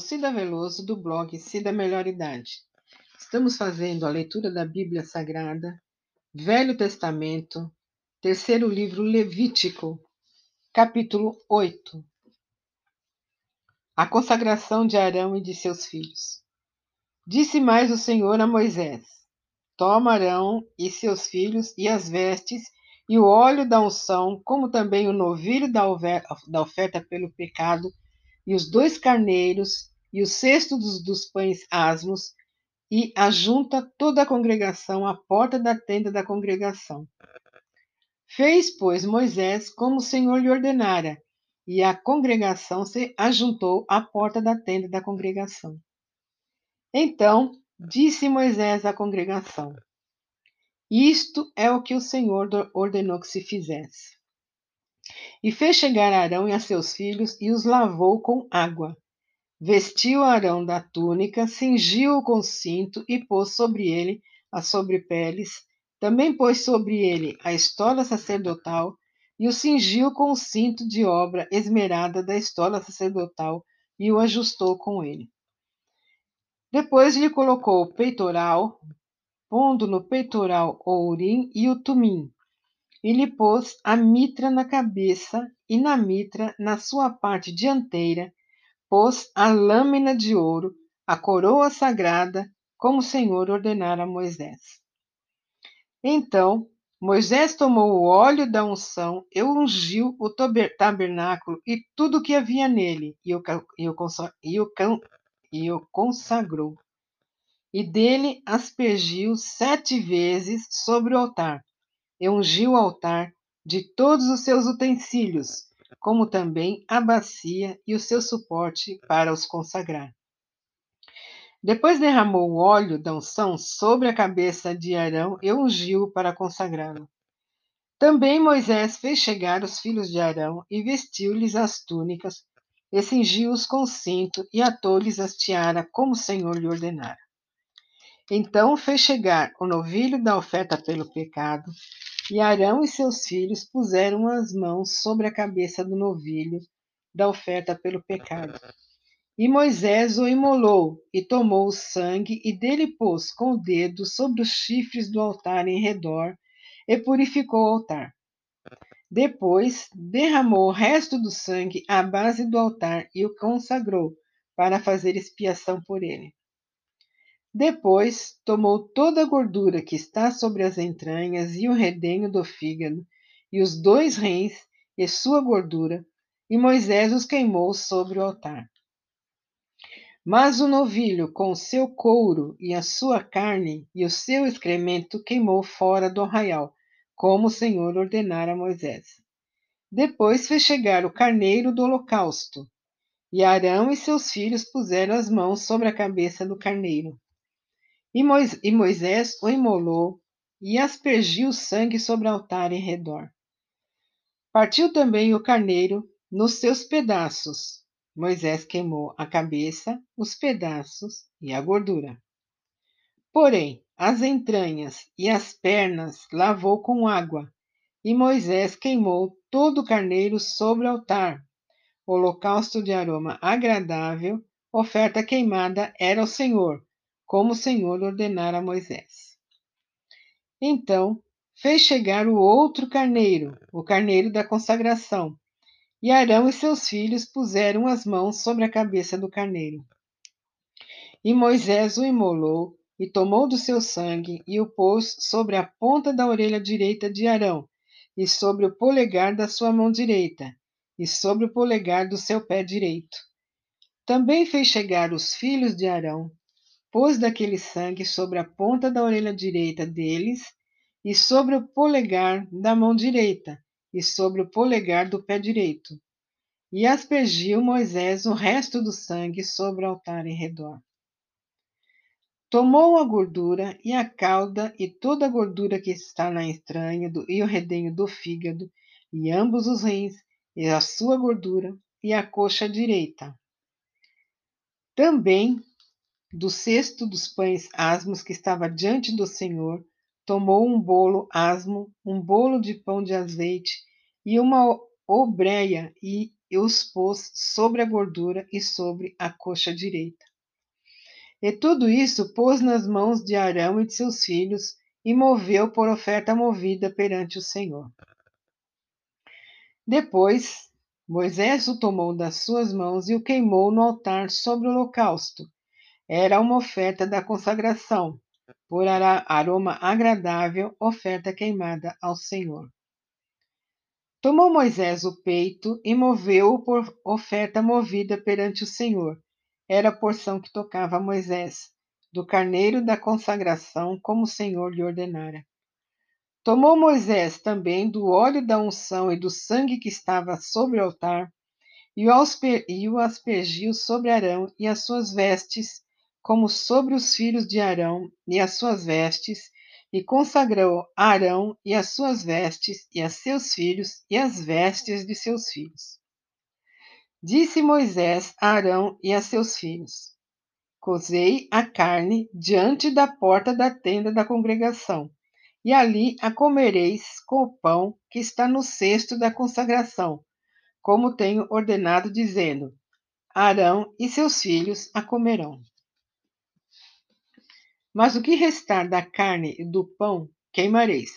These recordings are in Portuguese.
Cida Veloso, do blog Cida Melhor Idade. Estamos fazendo a leitura da Bíblia Sagrada, Velho Testamento, terceiro livro Levítico, capítulo 8. A consagração de Arão e de seus filhos. Disse mais o Senhor a Moisés: Toma Arão e seus filhos e as vestes e o óleo da unção, como também o novilho da oferta pelo pecado, e os dois carneiros, e o cesto dos, dos pães asmos, e ajunta toda a congregação à porta da tenda da congregação. Fez, pois, Moisés como o Senhor lhe ordenara, e a congregação se ajuntou à porta da tenda da congregação. Então disse Moisés à congregação: isto é o que o Senhor ordenou que se fizesse. E fez chegar Arão e a seus filhos e os lavou com água. Vestiu Arão da túnica, cingiu-o com cinto e pôs sobre ele as sobrepeles. Também pôs sobre ele a estola sacerdotal e o cingiu com o cinto de obra esmerada da estola sacerdotal e o ajustou com ele. Depois lhe colocou o peitoral, pondo no peitoral o urim e o tumim. E lhe pôs a mitra na cabeça, e na mitra, na sua parte dianteira, pôs a lâmina de ouro, a coroa sagrada, como o Senhor ordenara a Moisés. Então Moisés tomou o óleo da unção e ungiu o tabernáculo e tudo o que havia nele, e o, consagrou e dele aspergiu sete vezes sobre o altar, e ungiu o altar de todos os seus utensílios, como também a bacia e o seu suporte para os consagrar. Depois derramou o óleo da unção sobre a cabeça de Arão e ungiu para consagrá-lo. Também Moisés fez chegar os filhos de Arão e vestiu-lhes as túnicas, e cingiu-os com cinto e atou-lhes as tiara, como o Senhor lhe ordenara. Então fez chegar o novilho da oferta pelo pecado, e Arão e seus filhos puseram as mãos sobre a cabeça do novilho da oferta pelo pecado. E Moisés o imolou, e tomou o sangue, e dele pôs com o dedo sobre os chifres do altar em redor, e purificou o altar. Depois derramou o resto do sangue à base do altar e o consagrou, para fazer expiação por ele. Depois tomou toda a gordura que está sobre as entranhas e o redenho do fígado, e os dois rins e sua gordura, e Moisés os queimou sobre o altar. Mas o novilho, com o seu couro e a sua carne e o seu excremento, queimou fora do arraial, como o Senhor ordenara a Moisés. Depois fez chegar o carneiro do holocausto, e Arão e seus filhos puseram as mãos sobre a cabeça do carneiro. E Moisés o imolou e aspergiu o sangue sobre o altar em redor. Partiu também o carneiro nos seus pedaços. Moisés queimou a cabeça, os pedaços e a gordura. Porém, as entranhas e as pernas lavou com água, e Moisés queimou todo o carneiro sobre o altar. holocausto de aroma agradável, oferta queimada era ao Senhor, como o Senhor ordenara a Moisés. Então fez chegar o outro carneiro, o carneiro da consagração, e Arão e seus filhos puseram as mãos sobre a cabeça do carneiro. E Moisés o imolou e tomou do seu sangue e o pôs sobre a ponta da orelha direita de Arão e sobre o polegar da sua mão direita e sobre o polegar do seu pé direito. Também fez chegar os filhos de Arão pôs daquele sangue sobre a ponta da orelha direita deles e sobre o polegar da mão direita e sobre o polegar do pé direito. E aspergiu Moisés o resto do sangue sobre o altar em redor. Tomou a gordura e a cauda e toda a gordura que está na entranha do, e o redenho do fígado, e ambos os rins, e a sua gordura, e a coxa direita. Também do cesto dos pães asmos que estava diante do Senhor, tomou um bolo asmo, um bolo de pão de azeite e uma obreia e os pôs sobre a gordura e sobre a coxa direita. E tudo isso pôs nas mãos de Arão e de seus filhos e moveu por oferta movida perante o Senhor. Depois, Moisés o tomou das suas mãos e o queimou no altar sobre o holocausto. Era uma oferta da consagração, por aroma agradável, oferta queimada ao Senhor. Tomou Moisés o peito e moveu-o por oferta movida perante o Senhor. Era a porção que tocava a Moisés, do carneiro da consagração, como o Senhor lhe ordenara. Tomou Moisés também do óleo da unção e do sangue que estava sobre o altar, e o aspergiu sobre Arão e as suas vestes, como sobre os filhos de Arão e as suas vestes, e consagrou a Arão e as suas vestes, e a seus filhos, e as vestes de seus filhos. Disse Moisés a Arão e a seus filhos: Cozei a carne diante da porta da tenda da congregação, e ali a comereis com o pão que está no cesto da consagração, como tenho ordenado, dizendo: Arão e seus filhos a comerão. Mas o que restar da carne e do pão queimareis.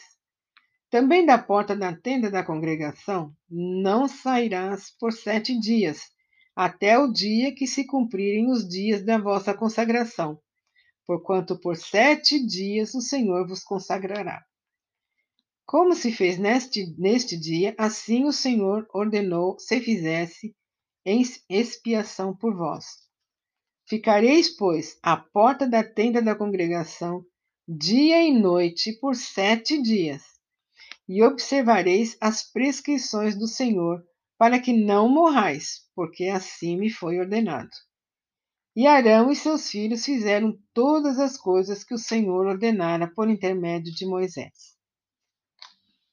Também da porta da tenda da congregação não sairás por sete dias, até o dia que se cumprirem os dias da vossa consagração, porquanto por sete dias o Senhor vos consagrará. Como se fez neste, neste dia, assim o Senhor ordenou se fizesse em expiação por vós. Ficareis, pois, à porta da tenda da congregação, dia e noite, por sete dias, e observareis as prescrições do Senhor, para que não morrais, porque assim me foi ordenado. E Arão e seus filhos fizeram todas as coisas que o Senhor ordenara por intermédio de Moisés.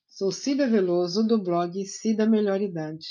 Sou Cida Veloso, do blog Cida Melhor Idade.